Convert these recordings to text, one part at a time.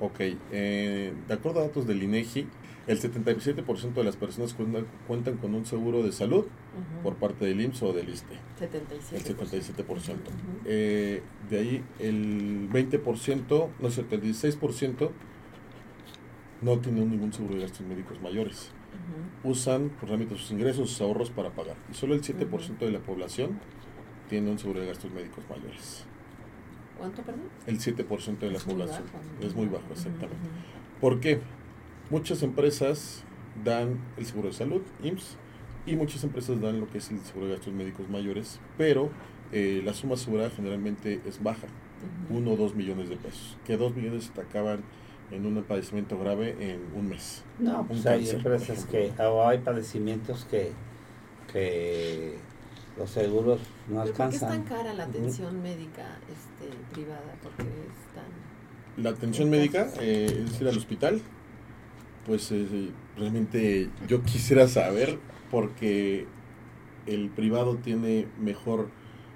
Ok, eh, de acuerdo a datos del INEGI, el 77% de las personas cuentan, cuentan con un seguro de salud por parte del IMSS o del ISTE. 77. El 77%. Ujú. Eh, de ahí el 20%, no sé, el 16% no tienen ningún seguro de gastos médicos mayores. Ujú. Usan por realmente sus ingresos, sus ahorros para pagar. Y solo el 7% de la población tiene un seguro de gastos médicos mayores. ¿Cuánto, perdón? El 7% de la Es muy población. bajo. Es muy bajo, exactamente. ujú. ¿Por qué? Muchas empresas dan el seguro de salud, IMSS, y muchas empresas dan lo que es el seguro de gastos médicos mayores, pero eh, la suma asegurada generalmente es baja, Ujú. 1 o 2 millones de pesos, que 2 millones se te acaban en un padecimiento grave en un mes. No, Un pues hay cáncer, empresas que, o hay padecimientos que, que los seguros no ¿Pero ¿Por qué es tan alcanzan. cara la atención médica este, privada? Porque es tan... La atención En médica, eh, es decir, al hospital, pues eh, realmente yo quisiera saber porque el privado tiene mejor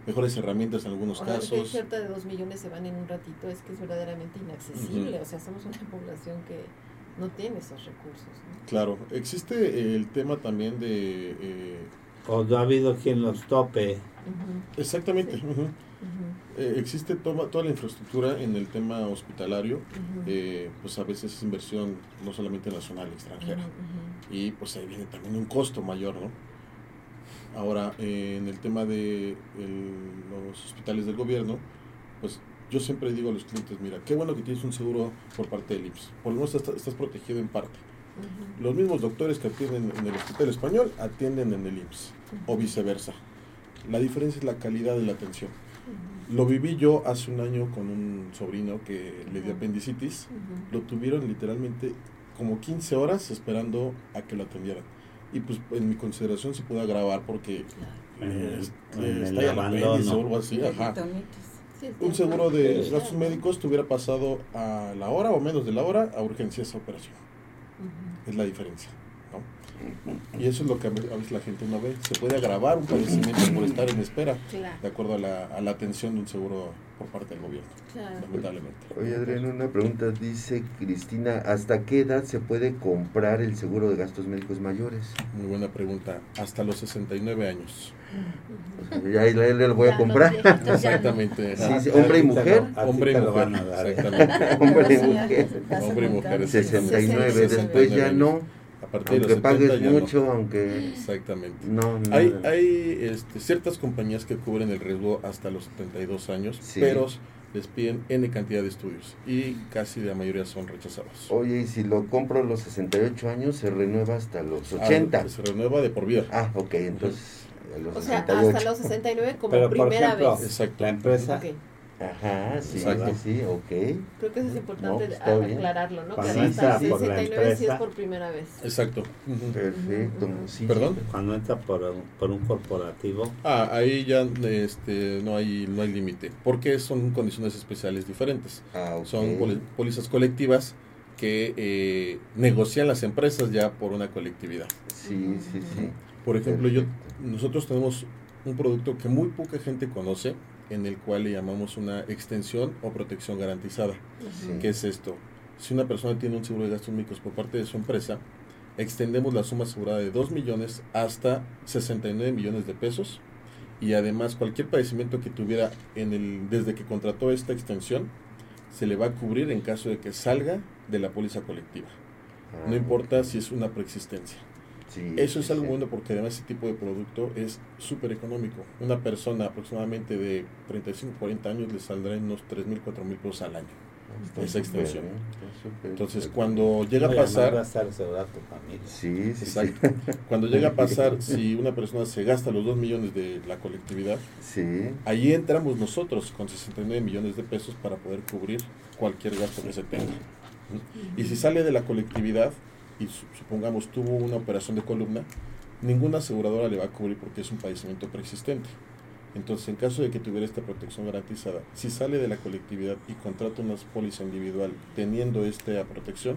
mejores herramientas en algunos O casos. cierta de 2 millones se van en un ratito, es que es verdaderamente inaccesible. Ujú. O sea, somos una población que no tiene esos recursos. ¿no? Claro, existe el tema también de... eh, O no ha habido quien los tope. Exactamente, Sí. Eh, existe toma- toda la infraestructura en el tema hospitalario, eh, pues a veces es inversión no solamente nacional, extranjera. Y pues ahí viene también un costo mayor, ¿no? Ahora, eh, en el tema de el- los hospitales del gobierno, pues yo siempre digo a los clientes, mira, qué bueno que tienes un seguro por parte del IMSS, por lo menos estás, estás protegido en parte. Los mismos doctores que atienden en el hospital español atienden en el IMSS, o viceversa. La diferencia es la calidad de la atención. Lo viví yo hace un año con un sobrino que le dio apendicitis, lo tuvieron literalmente como 15 horas esperando a que lo atendieran. Y pues en mi consideración se pudo agravar porque eh, este, está abandono. apéndice o algo así. Ajá. Sí, el Un seguro de gastos médicos te hubiera pasado a la hora o menos de la hora a urgencias esa operación. Es la diferencia. ¿no? Y eso es lo que a ve- a veces la gente no ve. Se puede agravar un padecimiento por estar en espera Claro, de acuerdo a la, a la atención de un seguro por parte del gobierno, claro. lamentablemente. Oye, Adrián, una pregunta. Dice Cristina, ¿hasta qué edad se puede comprar el seguro de gastos médicos mayores? Muy buena pregunta. Hasta los 69 años. Sea, ya le, le lo voy a comprar. Exactamente. Sí, sí, hombre y mujer. Hombre y mujer. van a dar, ¿eh? Exactamente. Hombre y mujer. Hombre y mujer, caro. 69, 69, después ya no. A partir de Aunque los 70 pagues ya no. mucho, aunque Exactamente. no, no. Hay, hay este, ciertas compañías que cubren el riesgo hasta los 72 años, Sí. pero les piden N cantidad de estudios y casi la mayoría son rechazados. Oye, y si lo compro a los 68 años, se renueva hasta los 80. Ah, se renueva de por vida. Ah, ok, entonces a los O sea, 68. hasta los 69 como Pero, por primera ejemplo, vez. Exacto. La empresa. Ajá, sí, Exacto. sí, ok. Creo que eso es No, importante pues, aclararlo, ¿no? Cuando que hasta entra los por la 69 sí es por primera vez. Exacto. Perfecto. Sí. ¿Perdón? cuando entra por, un- por un corporativo, Ah, ahí ya este, no hay no hay límite, porque son condiciones especiales diferentes. Ah. Son pólizas colectivas que eh, negocian las empresas ya por una colectividad. Sí, sí, sí. Por ejemplo, yo nosotros tenemos un producto que muy poca gente conoce, en el cual le llamamos una extensión o protección garantizada. Sí. ¿Qué es esto? Si una persona tiene un seguro de gastos médicos por parte de su empresa, extendemos la suma asegurada de 2 millones hasta 69 millones de pesos y además cualquier padecimiento que tuviera en el desde que contrató esta extensión se le va a cubrir en caso de que salga de la póliza colectiva. Ah, No importa si es una preexistencia. Sí, Eso es sí, algo sí. bueno porque además ese tipo de producto es súper económico. Una persona aproximadamente de 35, 40 años le saldrá en unos 3 mil, 4 mil pesos al año. Está esa extensión. súper Entonces cuando llega a no, a pasar, estar asegurada tu familia. Sí, sí, sí. exacto, cuando llega a pasar, si una persona se gasta los 2 millones de la colectividad, Sí, ahí entramos nosotros con 69 millones de pesos para poder cubrir cualquier gasto que se tenga. Y si sale de la colectividad y su- supongamos tuvo una operación de columna, ninguna aseguradora le va a cubrir porque es un padecimiento preexistente. Entonces, en caso de que tuviera esta protección garantizada, si sale de la colectividad y contrata una póliza individual teniendo esta protección,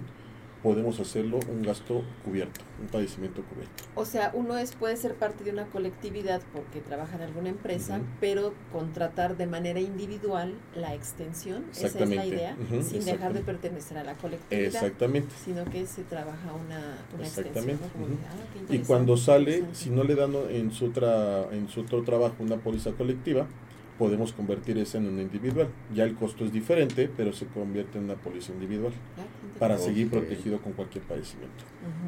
podemos hacerlo un gasto cubierto, un padecimiento cubierto. O sea, uno es puede ser parte de una colectividad porque trabaja en alguna empresa, pero contratar de manera individual la extensión, esa es la idea, sin dejar de pertenecer a la colectividad, Exactamente. sino que se trabaja una, una extensión. Exactamente, de, ah, Y cuando sale, si no le dan en su otra, en su otro trabajo una póliza colectiva, podemos convertir esa en una individual. Ya el costo es diferente, pero se convierte en una póliza individual Ah, para seguir protegido con cualquier padecimiento.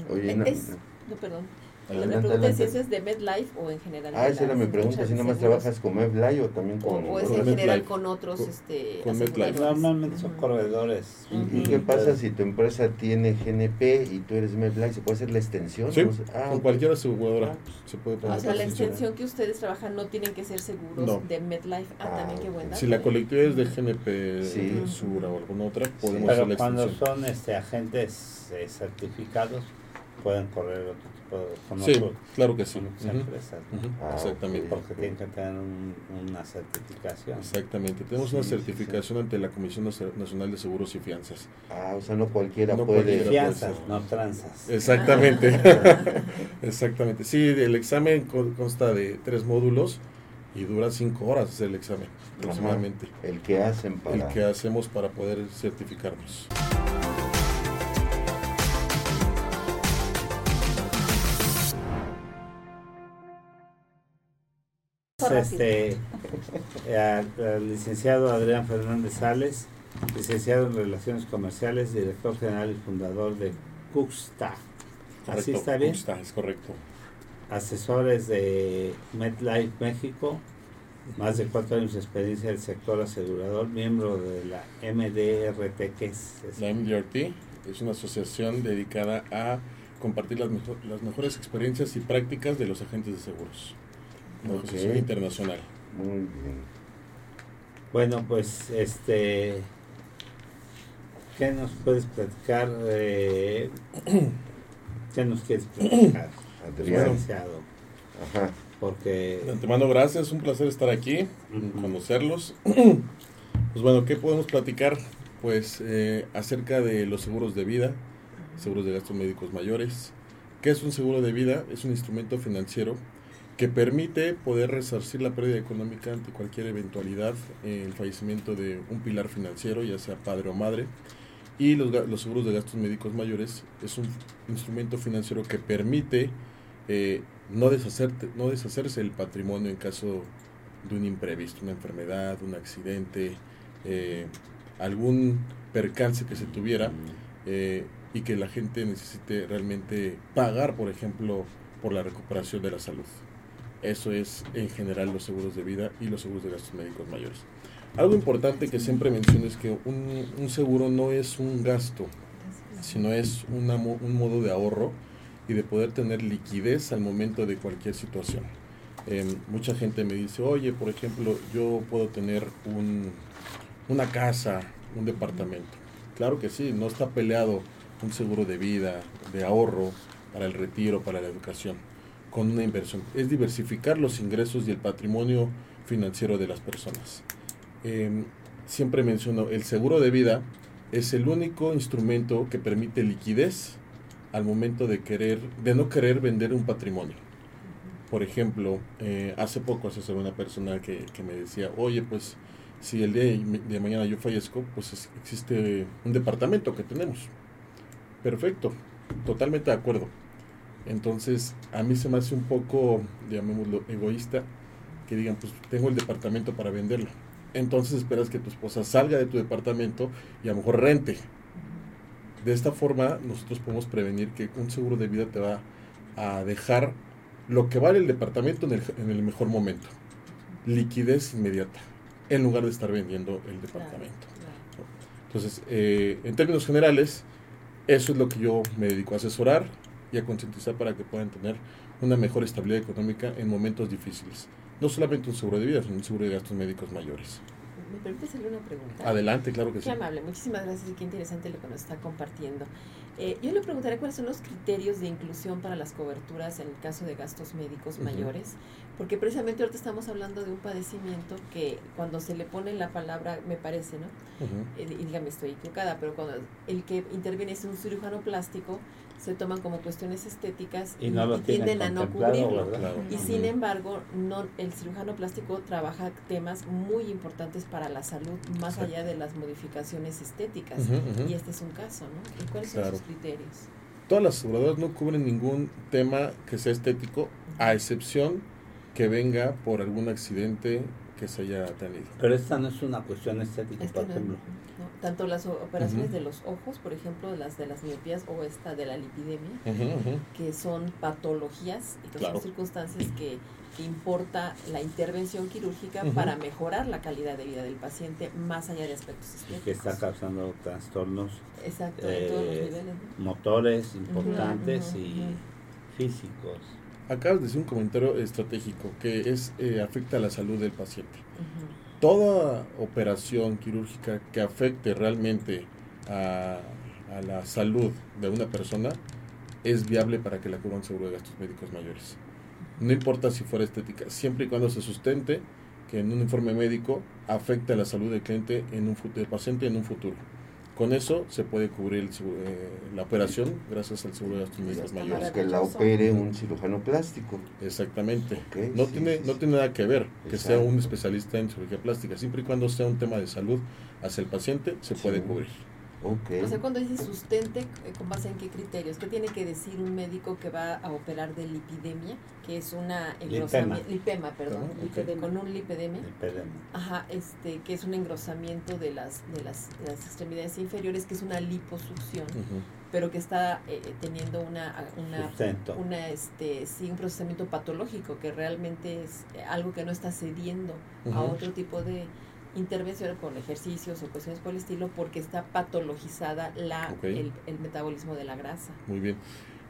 Oye, no, perdón. La Adelante, pregunta es si adelante. eso es de MedLife o en general. Ah, esa era mi pregunta, si nada más trabajas con MedLife o también O, con... o es con en general con otros Con- este, con MedLife. Normalmente son corredores. ¿Y, y Ujú. qué pasa si tu empresa tiene GNP y tú eres MedLife? ¿Se puede hacer la extensión? Sí. Ah, con cualquier aseguradora Ah, se puede poner O sea, la extensión. que ustedes trabajan no tienen que ser seguros No. de MedLife. Ah, Ah, también qué ok. buen dato. Si la colectividad es de GNP, Sí. Sura o alguna otra, podemos hacer Pero la cuando extensión. son este, agentes eh, certificados, pueden correr otro Sí, claro que sí. Ah, Exactamente. Porque tienen que tener un- una certificación. Exactamente. Tenemos una sí, certificación ante la Comisión Nacional de Seguros y Fianzas. Ah, o sea, no cualquiera No puede... cualquiera. Fianzas, puede no tranzas. Exactamente. Exactamente. Sí, el examen con- consta de tres módulos y dura cinco horas el examen aproximadamente. El que hacen para... El que hacemos para poder certificarnos. Este, al, al licenciado Adrián Fernández Sales, licenciado en Relaciones Comerciales, director general y fundador de Cuxta. Así está bien. Está, es correcto. Asesores de MedLife México, más de cuatro años de experiencia del sector asegurador, miembro de la MDRT, que es, es- La MDRT es una asociación dedicada a compartir las, mejo- las mejores experiencias y prácticas de los agentes de seguros. Una Ok. asociación internacional. Muy bien. Bueno, pues, este, ¿qué nos puedes platicar? eh, ¿Qué nos quieres platicar, Adrián. licenciado? Ajá. Porque De antemano, gracias, un placer estar aquí, conocerlos. Pues bueno, ¿qué podemos platicar? Pues eh, acerca de los seguros de vida, seguros de gastos médicos mayores. ¿Qué es un seguro de vida? Es un instrumento financiero que permite poder resarcir la pérdida económica ante cualquier eventualidad, eh, el fallecimiento de un pilar financiero, ya sea padre o madre. Y los, los seguros de gastos médicos mayores es un instrumento financiero que permite eh, no, deshacerte, no deshacerse del patrimonio en caso de un imprevisto, una enfermedad, un accidente, eh, algún percance que se tuviera y que la gente necesite realmente pagar, por ejemplo, por la recuperación de la salud. Eso es en general los seguros de vida y los seguros de gastos médicos mayores. Algo importante que siempre menciono es que un, un seguro no es un gasto, sino es una un modo de ahorro y de poder tener liquidez al momento de cualquier situación. Em, mucha gente me dice, oye, por ejemplo, yo puedo tener un, una casa, un departamento. Claro que sí, no está peleado un seguro de vida, de ahorro, para el retiro, para la educación, con una inversión. Es diversificar los ingresos y el patrimonio financiero de las personas. Em, siempre menciono, el seguro de vida es el único instrumento que permite liquidez al momento de querer, de no querer vender un patrimonio. Por ejemplo, eh, hace poco asesoré una persona que, que me decía, oye, pues si el día de, mañana yo fallezco, pues es- existe un departamento que tenemos. Perfecto, totalmente de acuerdo. Entonces, a mí se me hace un poco, llamémoslo, egoísta, que digan, pues tengo el departamento para venderlo. Entonces esperas que tu esposa salga de tu departamento y a lo mejor rente. De esta forma, nosotros podemos prevenir que un seguro de vida te va a dejar lo que vale el departamento en el, en el mejor momento. Liquidez inmediata, en lugar de estar vendiendo el departamento. Entonces, eh, en términos generales, eso es lo que yo me dedico a asesorar y a concientizar para que puedan tener una mejor estabilidad económica en momentos difíciles. No solamente un seguro de vida, sino un seguro de gastos médicos mayores. ¿Me permite hacerle una pregunta? Adelante, claro que Qué sí. amable, muchísimas gracias y qué interesante lo que nos está compartiendo. Eh, yo le preguntaré cuáles son los criterios de inclusión para las coberturas en el caso de gastos médicos mayores, porque precisamente ahorita estamos hablando de un padecimiento que cuando se le pone la palabra, me parece, ¿no? Eh, y dígame, estoy equivocada, pero cuando el que interviene es un cirujano plástico, se toman como cuestiones estéticas Y no tienen tienden a no cubrirlo. Y sin embargo, no, el cirujano plástico trabaja temas muy importantes para la salud, más allá de las modificaciones estéticas. Y este es un caso, ¿no? ¿Y cuáles Claro. son sus criterios? Todas las aseguradoras no cubren ningún tema que sea estético, a excepción que venga por algún accidente que se haya tenido. Pero esta no es una cuestión estética, Este por no- ejemplo. no, tanto las operaciones de los ojos, por ejemplo, las de las miopías o esta de la lipidemia, que son patologías y que Claro. son circunstancias que importa la intervención quirúrgica para mejorar la calidad de vida del paciente más allá de aspectos y estéticos. que está causando trastornos Exacto, en todos los eh, niveles. ¿no? motores importantes y físicos. Acabas de decir un comentario estratégico que es eh, afecta a la salud del paciente. Toda operación quirúrgica que afecte realmente a, a la salud de una persona es viable para que la cubra un seguro de gastos médicos mayores. No importa si fuera estética, siempre y cuando se sustente que en un informe médico afecte a la salud del cliente en un del paciente en un futuro. Con eso se puede cubrir el eh, la operación gracias al seguro de gastos médicos está mayores. Para que la opere un cirujano plástico. Exactamente. No sí, tiene, sí, no sí. tiene nada que ver que sea un especialista en cirugía plástica, siempre y cuando sea un tema de salud hacia el paciente, se Sí. puede cubrir. Ok. O sea, cuando dice sustente, eh, ¿con base en qué criterios? ¿Qué tiene que decir un médico que va a operar de lipidemia, que es una engrosamiento, lipema, perdón, Ajá, ok. lipedema, con un lipedemia? El pedema. Ajá, este, que es un engrosamiento de las, de las, de las extremidades inferiores, que es una liposucción, pero que está eh, teniendo una, una, una, este, sí, un procesamiento patológico, que realmente es eh, algo que no está cediendo a otro tipo de intervención con ejercicios o cuestiones por el estilo, porque está patologizada la, el, el metabolismo de la grasa. Muy bien.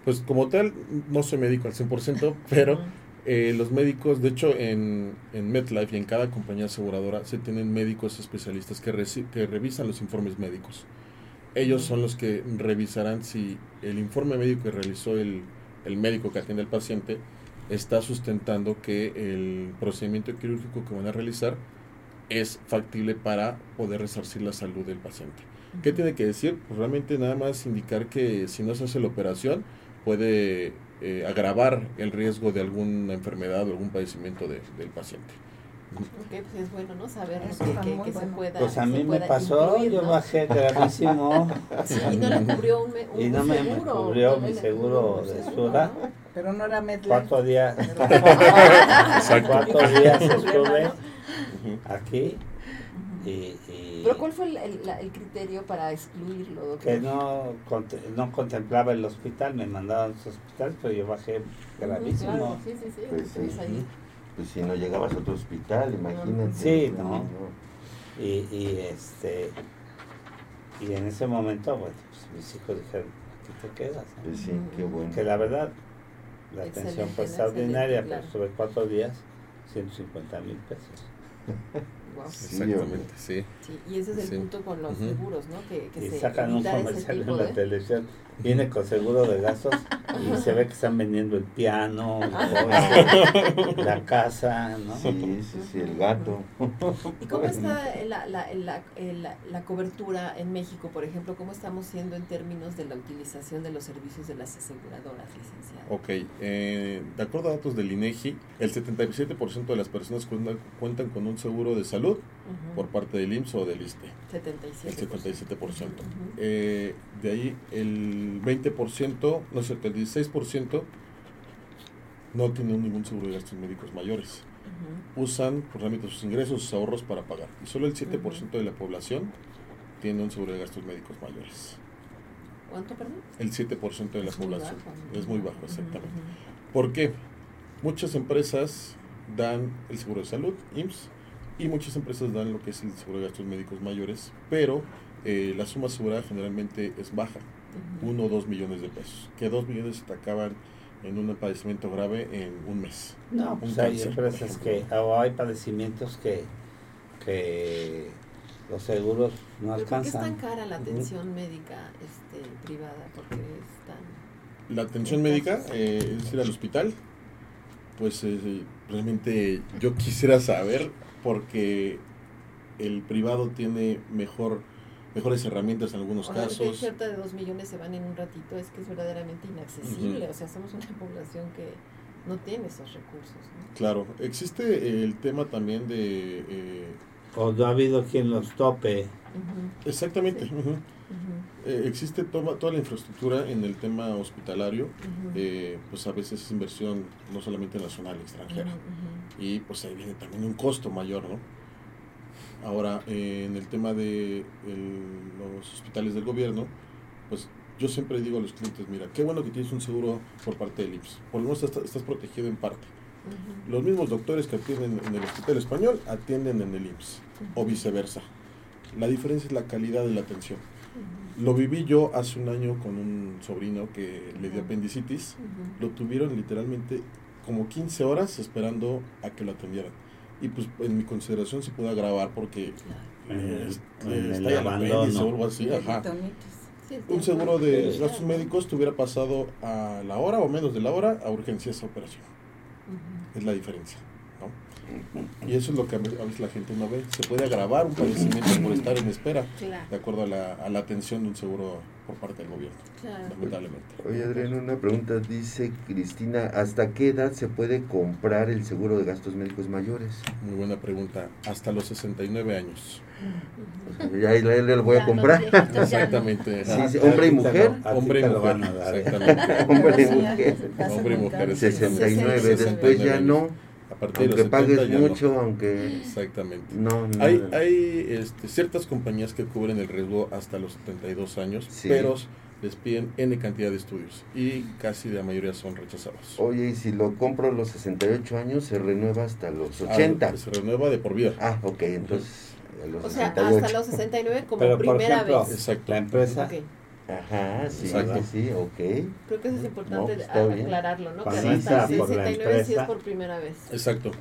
Pues como tal, no soy médico al 100%, pero eh, los médicos, de hecho en, en MetLife y en cada compañía aseguradora se tienen médicos especialistas que, reci- que revisan los informes médicos. Ellos son los que revisarán si el informe médico que realizó el, el médico que atiende al paciente está sustentando que el procedimiento quirúrgico que van a realizar es factible para poder resarcir la salud del paciente. ¿Qué tiene que decir? Pues realmente nada más indicar que si no se hace la operación puede eh, agravar el riesgo de alguna enfermedad o algún padecimiento de- del paciente. Ok, pues es bueno, ¿no? Saber Eso que, que- que se pueda Pues a mí me pasó, incluir, yo ¿no? bajé gravísimo Sí, y no le cubrió un, me- un y no me, me seguro. cubrió no mi le seguro de Sura. ¿no? Pero no era. Cuatro días, cuatro días estuve Aquí Ujú. y, y Pero ¿cuál fue el, el- la- el criterio para excluirlo, doctor? que no, cont- no contemplaba el hospital, me mandaban a los hospitales, pero yo bajé gravísimo. Claro, sí, sí, sí. Pues sí. ahí. Pues si no llegabas a otro hospital, imagínate. Sí, no. Y, y este y en ese momento, bueno, pues mis hijos dijeron, aquí te quedas. Pues sí, qué bueno. Que la verdad, la Excelente, atención fue extraordinaria, Excelente, pero estuve cuatro días, 150 mil pesos. Guau. Sí, Exactamente, sí. Sí, y ese es el Sí. punto con los seguros, ¿no? Que, que Y se sacan un comercial en la televisión, viene con seguro de gastos y se ve que están vendiendo el piano, el coche, la casa, ¿no? Sí, sí, sí, el gato. ¿Y cómo está la, la, la, la, la cobertura en México, por ejemplo? ¿Cómo estamos siendo en términos de la utilización de los servicios de las aseguradoras, licenciado? Ok, eh, de acuerdo a datos del INEGI, el 77% de las personas cuentan, cuentan con un seguro de salud Por parte del IMSS o del ISTE. 77%. El 77%. Ujú. Eh, de ahí el 20%, no es cierto, el 16% no tienen ningún seguro de gastos médicos mayores. Usan pues, realmente sus ingresos, sus ahorros para pagar. Y solo el 7% de la población tiene un seguro de gastos médicos mayores. ¿Cuánto, perdón? El 7% de la Es muy población. bajo. Es muy bajo, exactamente. ¿Por qué? Muchas empresas dan el seguro de salud, IMSS, y muchas empresas dan lo que es el seguro de gastos médicos mayores, pero eh, la suma asegurada generalmente es baja, Ujú. 1 o 2 millones de pesos, que 2 millones se te acaban en un padecimiento grave en un mes. No, Un pues hay cáncer, por empresas que, o hay padecimientos que, que los seguros no ¿Pero ¿Por qué es tan alcanzan. cara la atención médica este, privada? Porque es tan... La atención médica, eh, es decir, al hospital, pues eh, realmente yo quisiera saber porque el privado tiene mejor mejores herramientas en algunos hay casos. cierta de dos millones se van en un ratito, es que es verdaderamente inaccesible. O sea, somos una población que no tiene esos recursos. ¿no? Claro, existe el tema también de... eh, O no ha habido quien los tope. Exactamente, Sí. Eh, existe toma- toda la infraestructura en el tema hospitalario, eh, pues a veces es inversión no solamente nacional, extranjera. Y pues ahí viene también un costo mayor, ¿no? Ahora, eh, en el tema de el- los hospitales del gobierno, pues yo siempre digo a los clientes, mira, qué bueno que tienes un seguro por parte del IMSS, por lo menos estás, estás protegido en parte. Los mismos doctores que atienden en el hospital español atienden en el IMSS, o viceversa. La diferencia es la calidad de la atención. Lo viví yo hace un año con un sobrino que le dio apendicitis, lo tuvieron literalmente como 15 horas esperando a que lo atendieran. Y pues en mi consideración se pudo agravar porque. En eh, eh, está ya el apéndice abandono. o algo así, ajá. Un seguro de gastos médicos te hubiera pasado a la hora o menos de la hora a urgencias a operación. Es la diferencia. ¿No? Y eso es lo que a veces la gente no ve. Se puede agravar un padecimiento por estar en espera, Claro, de acuerdo a la, a la atención de un seguro por parte del gobierno, claro. lamentablemente. Oye, Adrián, una pregunta. Dice Cristina, ¿hasta qué edad se puede comprar el seguro de gastos médicos mayores? Muy buena pregunta. Hasta los 69 años. Ya, ya, ya lo voy a comprar. Exactamente. Sí, ajá. sí, hombre y mujer. Hombre y mujer. Exactamente. Hombre y mujer. Hombre y mujer, cada- 69, 69 después ya no. Partir de los Aunque 70 pagues ya no. mucho, aunque Exactamente. no, no. Hay, hay este, ciertas compañías que cubren el riesgo hasta los 72 años, Sí. pero les piden N cantidad de estudios y casi la mayoría son rechazados. Oye, y si lo compro a los 68 años, se renueva hasta los 80. Ah, se renueva de por vida. Ah, ok, entonces a los O sea, 68. hasta los 69 como Pero, por primera ejemplo, vez. Exacto. La empresa, Ok. Ajá, sí, Exacto. sí, sí, ok. Creo que eso es importante No, bien. aclararlo, ¿no? Cuando que hasta entra por la 69 sí es por primera vez. Exacto.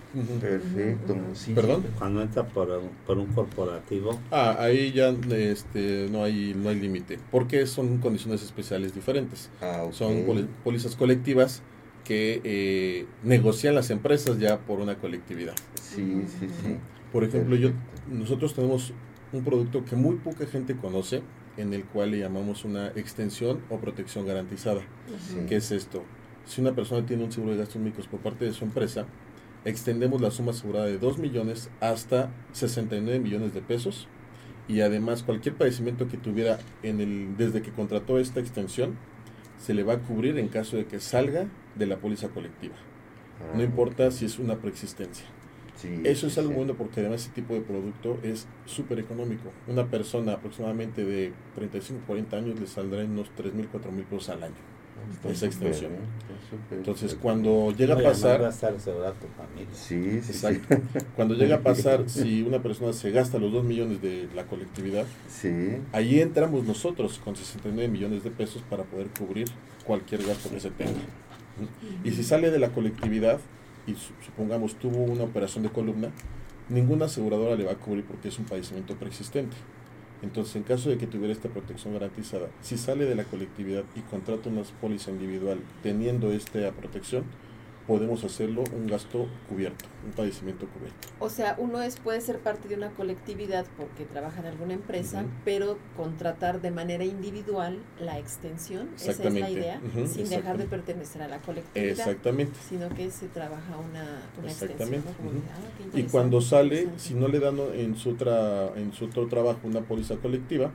Perfecto. Sí, ¿Perdón? sí. cuando entra por un, por un corporativo, Ah, ahí ya este, no hay, no hay límite, porque son condiciones especiales diferentes. Ah, ok. Son pólizas colectivas que eh, negocian las empresas ya por una colectividad. Sí, sí, sí. Por ejemplo, yo, nosotros tenemos un producto que muy poca gente conoce, en el cual le llamamos una extensión o protección garantizada. Sí. ¿Qué es esto? Si una persona tiene un seguro de gastos médicos por parte de su empresa, extendemos la suma asegurada de 2 millones hasta 69 millones de pesos y además cualquier padecimiento que tuviera en el desde que contrató esta extensión se le va a cubrir en caso de que salga de la póliza colectiva. Ah, No importa si es una preexistencia. Sí, Eso es sí, algo sí. bueno porque además ese tipo de producto es súper económico. Una persona aproximadamente de 35, 40 años le saldrá en unos 3 mil, 4 mil pesos al año. Está esa extensión. súper, Entonces cuando llega a no, va a pasar, estar asegurada tu familia. Sí, sí, sí. Exacto. cuando llega a pasar, si una persona se gasta los 2 millones de la colectividad, Sí, ahí entramos nosotros con 69 millones de pesos para poder cubrir cualquier gasto que se tenga. Y si sale de la colectividad y su- supongamos tuvo una operación de columna, ninguna aseguradora le va a cubrir porque es un padecimiento preexistente. Entonces, en caso de que tuviera esta protección garantizada, si sale de la colectividad y contrata una póliza individual teniendo esta protección, podemos hacerlo un gasto cubierto, un padecimiento cubierto. O sea, uno es puede ser parte de una colectividad porque trabaja en alguna empresa, pero contratar de manera individual la extensión, esa es la idea, sin dejar de pertenecer a la colectividad, Exactamente. sino que se trabaja una, una extensión. Exactamente, ¿no? Como ujú. de, ah, qué Y cuando sale, si no le dan en su, otra, en su otro trabajo una póliza colectiva,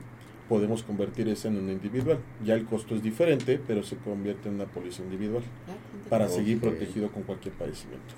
podemos convertir esa en una individual. Ya el costo es diferente, pero se convierte en una póliza individual Ah, para seguir protegido con cualquier padecimiento.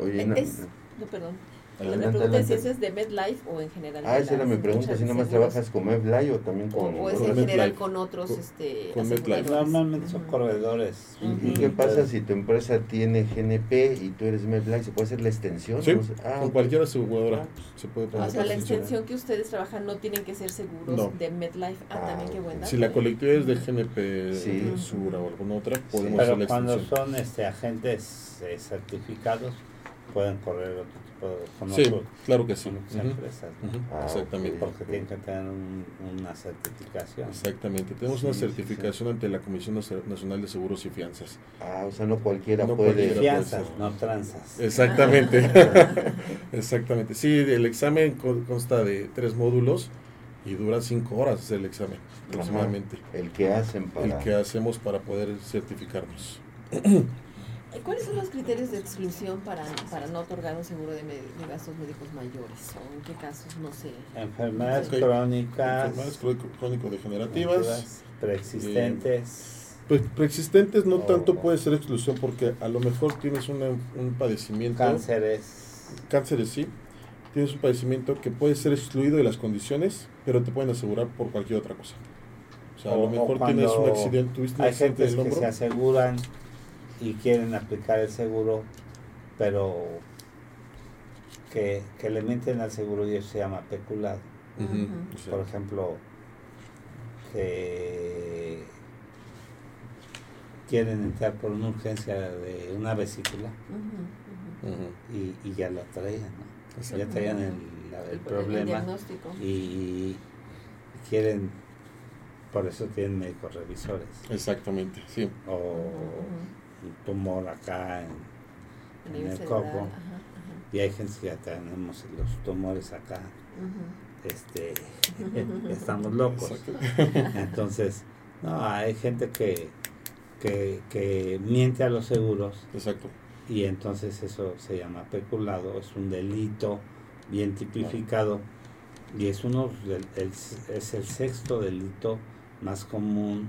Oye, no, perdón. Adelante, pregunta si eso es de MedLife o en general. Ah, esa era mi pregunta, si nomás trabajas con MedLife o también con... o es en MedLife. general con otros Con- este, con MedLife. Normalmente son corredores. ¿Y qué pasa si tu empresa tiene GNP y tú eres MedLife? ¿Se puede hacer la extensión? Sí. Ah, con cualquier aseguradora Ah, se puede poner O sea, la extensión. que ustedes trabajan no tienen que ser seguros No. de MedLife. Ah, Ah, también qué ok. buen dato. Si la colectividad es de GNP, Sura o alguna otra, podemos Pero hacer la cuando extensión. son este agentes eh, certificados, pueden correr otro tipo de con Sí, claro que sí. Ah, Exactamente. porque tienen que tener un- una certificación. Exactamente. Tenemos Sí, una sí. certificación ante la Comisión Nacional de Seguros y Fianzas. Ah, o sea, no cualquiera No puede. cualquiera. Fianzas, puede no tranzas. Exactamente. Exactamente. Sí, el examen con- consta de tres módulos y dura cinco horas el examen aproximadamente. El que hacen para. El que hacemos para poder certificarnos. ¿Y ¿Cuáles son los criterios de exclusión para, para no otorgar un seguro de, gastos médicos mayores? ¿O en qué casos no sé? Enfermedades crónicas, Enfermedades crónico- crónico-degenerativas. preexistentes, Pues preexistentes no tanto puede ser exclusión porque a lo mejor tienes una- un padecimiento. cánceres. Cánceres sí. Tienes un padecimiento que puede ser excluido de las condiciones, pero te pueden asegurar por cualquier otra cosa. O sea, a lo mejor tienes un accidente, tuviste un Hay accidente que hombro. se aseguran y quieren aplicar el seguro, pero que, que le mienten al seguro y eso se llama peculado. Por ejemplo, que quieren entrar por una urgencia de una vesícula y, y ya la traían, ¿no? Ya traían el, el El problema diagnóstico. y quieren, por eso tienen médicos revisores. Exactamente, sí. O tumor acá en, A en el coco. ajá, Y hay gente que ya tenemos los tumores acá, este, estamos locos. Entonces, no, hay gente que, que, que miente a los seguros. Exacto. y entonces eso se llama peculado, es un delito bien tipificado. Y es uno del- el- es el sexto delito más común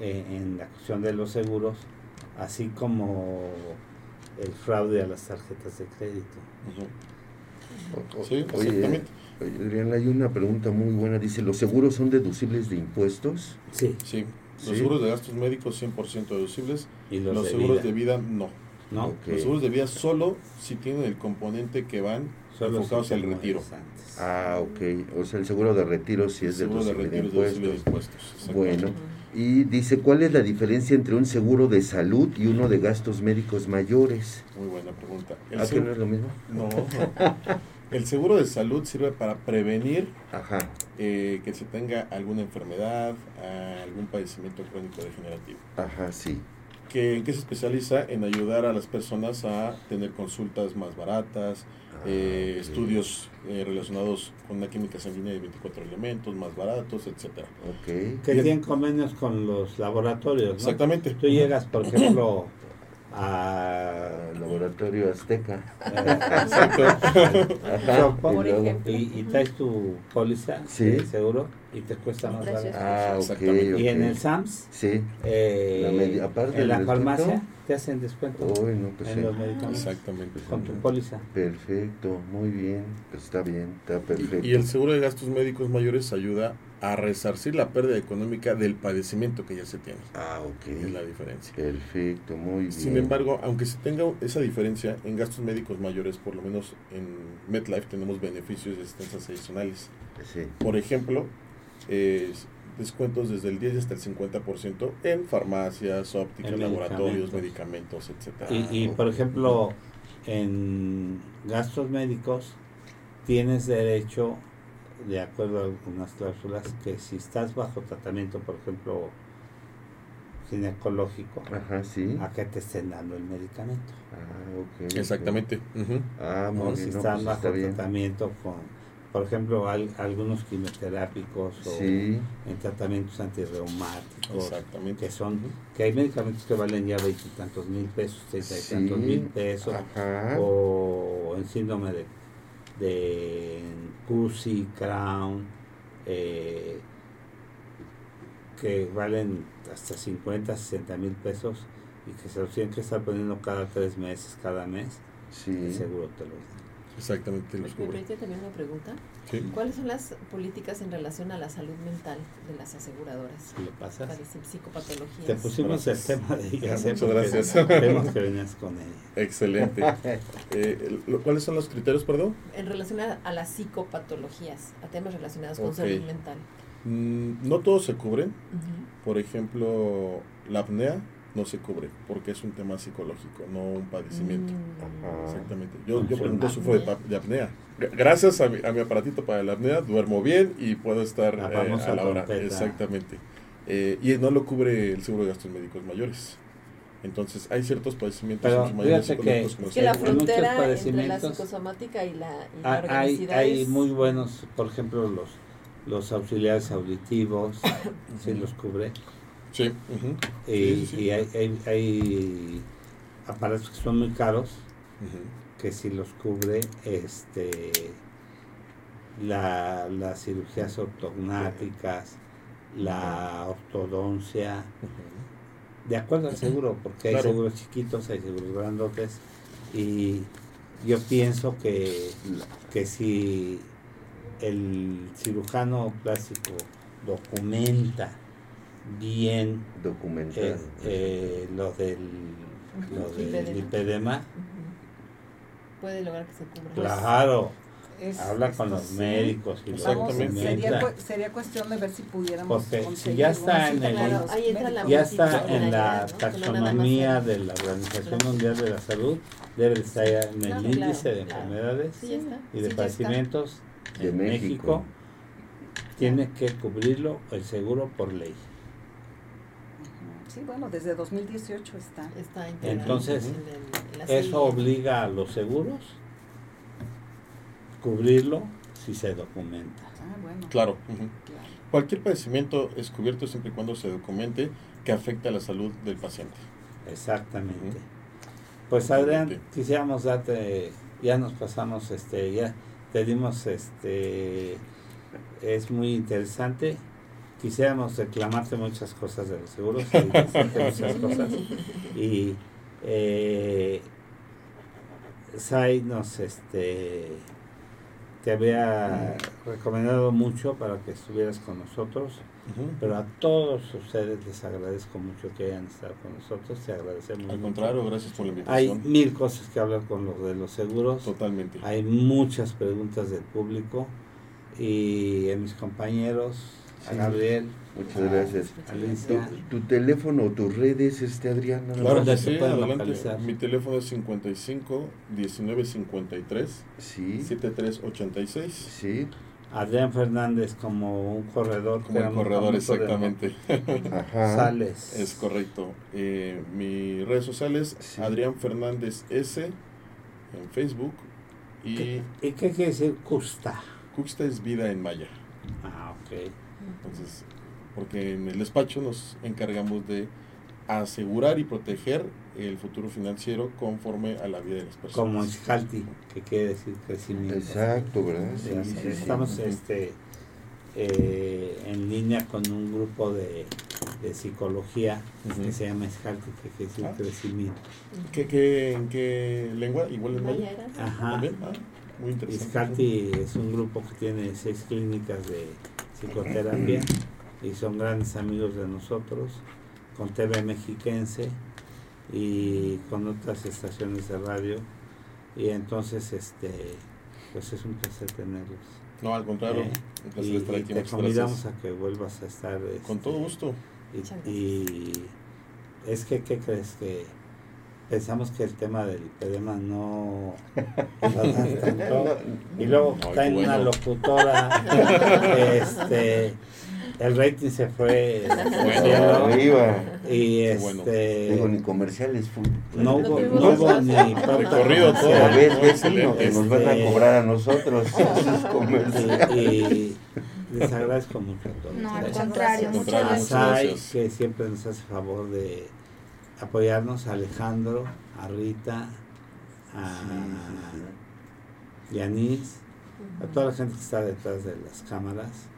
eh, en la cuestión de los seguros, así como el fraude a las tarjetas de crédito. Sí, exactamente. oye, Adrián, hay una pregunta muy buena. Dice: ¿Los seguros son deducibles de impuestos? Sí, Sí. Los Sí. seguros de gastos médicos 100% deducibles. y los, Los, de seguros vida, de vida no. ¿no? Los seguros de vida solo si tienen el componente que van Solo enfocados si al retiro. Ah, ok. O sea, el seguro de retiro sí es de deducible de impuestos. Bueno. Y dice: ¿Cuál es la diferencia entre un seguro de salud y uno de gastos médicos mayores? Muy buena pregunta. El ¿Ah, que no es lo mismo? no. El seguro de salud sirve para prevenir Ajá. eh, que se tenga alguna enfermedad, algún padecimiento crónico degenerativo. Ajá, sí. Que, ¿En qué se especializa? En ayudar a las personas a tener consultas más baratas, eh, Ah, ok. estudios eh, relacionados con una química sanguínea de 24 elementos más baratos, etcétera. Ok. Que tienen convenios con los laboratorios, ¿no? Exactamente. Tú llegas, por ejemplo, a... Laboratorio Azteca. Exacto. Ajá. Chopo, y Por luego- ejemplo. y, y traes tu póliza Sí. de seguro y te cuesta más barato. Ah, ok. Exactamente. Y en el SAMS, Sí. eh, La aparte en la descuento. farmacia, te hacen descuento Uy, no, pues en sí. los medicamentos Exactamente. con tu póliza. Perfecto, muy bien. Pues está bien, está perfecto. Y el seguro de gastos médicos mayores ayuda a resarcir la pérdida económica del padecimiento que ya se tiene. Ah, ok. Es la diferencia. Perfecto, muy bien. Sin embargo, aunque se tenga esa diferencia en gastos médicos mayores, por lo menos en MetLife tenemos beneficios y asistencias adicionales. Sí. Por ejemplo, eh, descuentos desde el 10 hasta el 50% en farmacias, ópticas, En laboratorios, medicamentos. medicamentos, etcétera. Y, y, por ejemplo, en gastos médicos tienes derecho, de acuerdo a algunas cláusulas, que si estás bajo tratamiento, por ejemplo, ginecológico, Ajá, sí. a que te estén dando el medicamento. Ah, ok. Exactamente. ujú. Ah, muy ¿no? bien. Si no, están pues bajo está bien. tratamiento con, por ejemplo, al- algunos quimioterápicos o Sí. en tratamientos antirreumáticos, Exactamente. que son, que hay medicamentos que valen ya veintitantos mil pesos, treinta y Sí. tantos mil pesos, Ajá. o en síndrome de, de CUSI, Crown, eh, que valen hasta 50, 60 mil pesos y que se los tienen que estar poniendo cada tres meses, cada mes, Sí. seguro te lo. Exactamente. Los ¿Me cubre. permite también una pregunta? Sí. ¿Cuáles son las políticas en relación a la salud mental de las aseguradoras? ¿Lo pasas? Para psicopatologías. Te pusimos el tema de ellas, ¿eh? Muchas gracias. Vemos que venías con ella. Excelente. Eh, lo- ¿Cuáles son los criterios, perdón? En relación a, a las psicopatologías, a temas relacionados con salud mental. Mm, no todos se cubren. Ujú. Por ejemplo, la apnea no se cubre porque es un tema psicológico, no un padecimiento. Mm. Exactamente. Yo, yo por ejemplo, sufro de, apnea. Gracias a mi, a mi aparatito para la apnea, duermo bien y puedo estar La eh, a la hora. trompeta. Exactamente. Eh, y no lo cubre el seguro de gastos médicos mayores. Entonces, hay ciertos padecimientos Pero psicológicos que- como Es que la los Hay muchos frontera entre la padecimientos. psicosomática y la, y la Hay, organicidad hay es- muy buenos, por ejemplo, los, los auxiliares auditivos, sí Ujú. los cubre. Sí. Y, Sí, sí, sí. y hay, hay, hay aparatos que son muy caros, que sí los cubre este la, las cirugías ortognáticas, la ortodoncia, de acuerdo al seguro, porque hay Claro. seguros chiquitos, hay seguros grandotes, y yo pienso que, que si el cirujano plástico documenta bien Documental. eh, eh, lo del, lo Ujú, del Ujú. Puede lograr que se cubra. claro, Es- habla con los sí. médicos y los Vamos, Exactamente. sería, sería cuestión de ver si pudiéramos Porque si ya está en el- con Claro, los ahí entra la médicos. ya está en la taxonomía de la Organización Claro. Mundial de la Salud, debe de estar en el Claro, índice claro, de claro. enfermedades Sí, y de Sí, padecimientos De en México. México, tiene que cubrirlo el seguro por ley. Sí, bueno, desde 2018 está. Está integrado Entonces, en el- en Eso obliga a los seguros cubrirlo si se documenta. Ah, bueno. Claro. Cualquier padecimiento es cubierto siempre y cuando se documente que afecta a la salud del paciente. Exactamente. Pues Adrián, quisiéramos darte, ya nos pasamos, este, ya te dimos, este, es muy interesante. Quisiéramos reclamarte muchas cosas de los seguros y decirte muchas cosas. Y eh, Sai nos, este, te había recomendado mucho para que estuvieras con nosotros. Pero a todos ustedes les agradezco mucho que hayan estado con nosotros, te agradecemos. Al mucho. contrario, gracias por la Hay invitación. mil cosas que hablar con los de los seguros, Totalmente. hay muchas preguntas del público y a mis compañeros, a Sí. Gabriel, Muchas gracias. a Tu, tu teléfono o tus redes, este Adrián. nada Claro que ¿Dónde se sí, adelante. Mi teléfono es 55 19 53 Sí, 73 86. sí. Adrián Fernández como un corredor, Como el éramos corredor, exactamente. Ajá. Sales. Es correcto. Eh, mis redes sociales, Sí. Adrián Fernández S en Facebook y ¿Qué- ¿Y qué quiere decir Custa? Cuxta es vida en maya. Ah, ok. Entonces, porque en el despacho nos encargamos de asegurar y proteger el futuro financiero conforme a la vida de las personas. Como Iscalti, que quiere decir crecimiento. Exacto, ¿verdad? Sí, sí. Estamos este, eh, en línea con un grupo de, de psicología que se llama Escalti, que quiere decir Ah. crecimiento. ¿Qué, qué, ¿En qué lengua? ¿Igual en Maya. Ajá. ¿También? Ah, muy interesante. Iscalti es un grupo que tiene seis clínicas de psicoterapia y son grandes amigos de nosotros, con TV Mexiquense y con otras estaciones de radio. Y entonces, este, pues es un placer tenerlos. No, al contrario, Eh, un placer y, estar y aquí. te convidamos gracias. a que vuelvas a estar. Con este, todo gusto. Muchas Y, y es que, ¿qué crees? Que pensamos que el tema del ipedema no a tanto. Y luego Ay, está en una bueno. locutora, este, el rating se fue al Bueno. Arriba. y Qué bueno. este Digo, ni comerciales. fu- no No hubo, no hubo ni Recorrido todo. Muy ves, excelente. que nos van a Este- cobrar a nosotros esos comerciales. y, y les agradezco mucho a todos. No, al contrario, muchas a gracias. que siempre nos hace favor de apoyarnos, a Alejandro, a Rita, a Yanis, a toda la gente que está detrás de las cámaras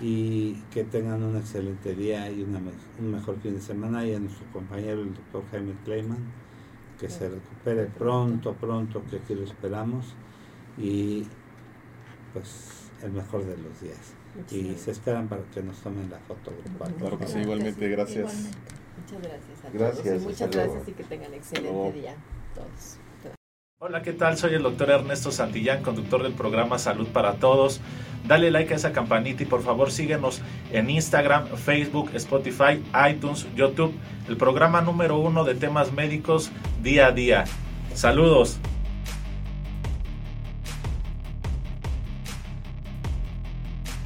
y que tengan un excelente día y una un mejor fin de semana y a nuestro compañero el doctor Jaime Kleiman que se recupere pronto, pronto, que aquí lo esperamos y pues el mejor de los días. Y se esperan para que nos tomen la foto grupal. Claro que sí, igualmente, gracias. Igualmente. Muchas gracias a Gracias, todos y muchas luego. gracias y que tengan luego. excelente día todos. Hola, ¿qué tal? Soy el doctor Ernesto Santillán, conductor del programa Salud para Todos. Dale like a esa campanita y por favor síguenos en Instagram, Facebook, Spotify, iTunes, YouTube, el programa número uno de temas médicos día a día. Saludos.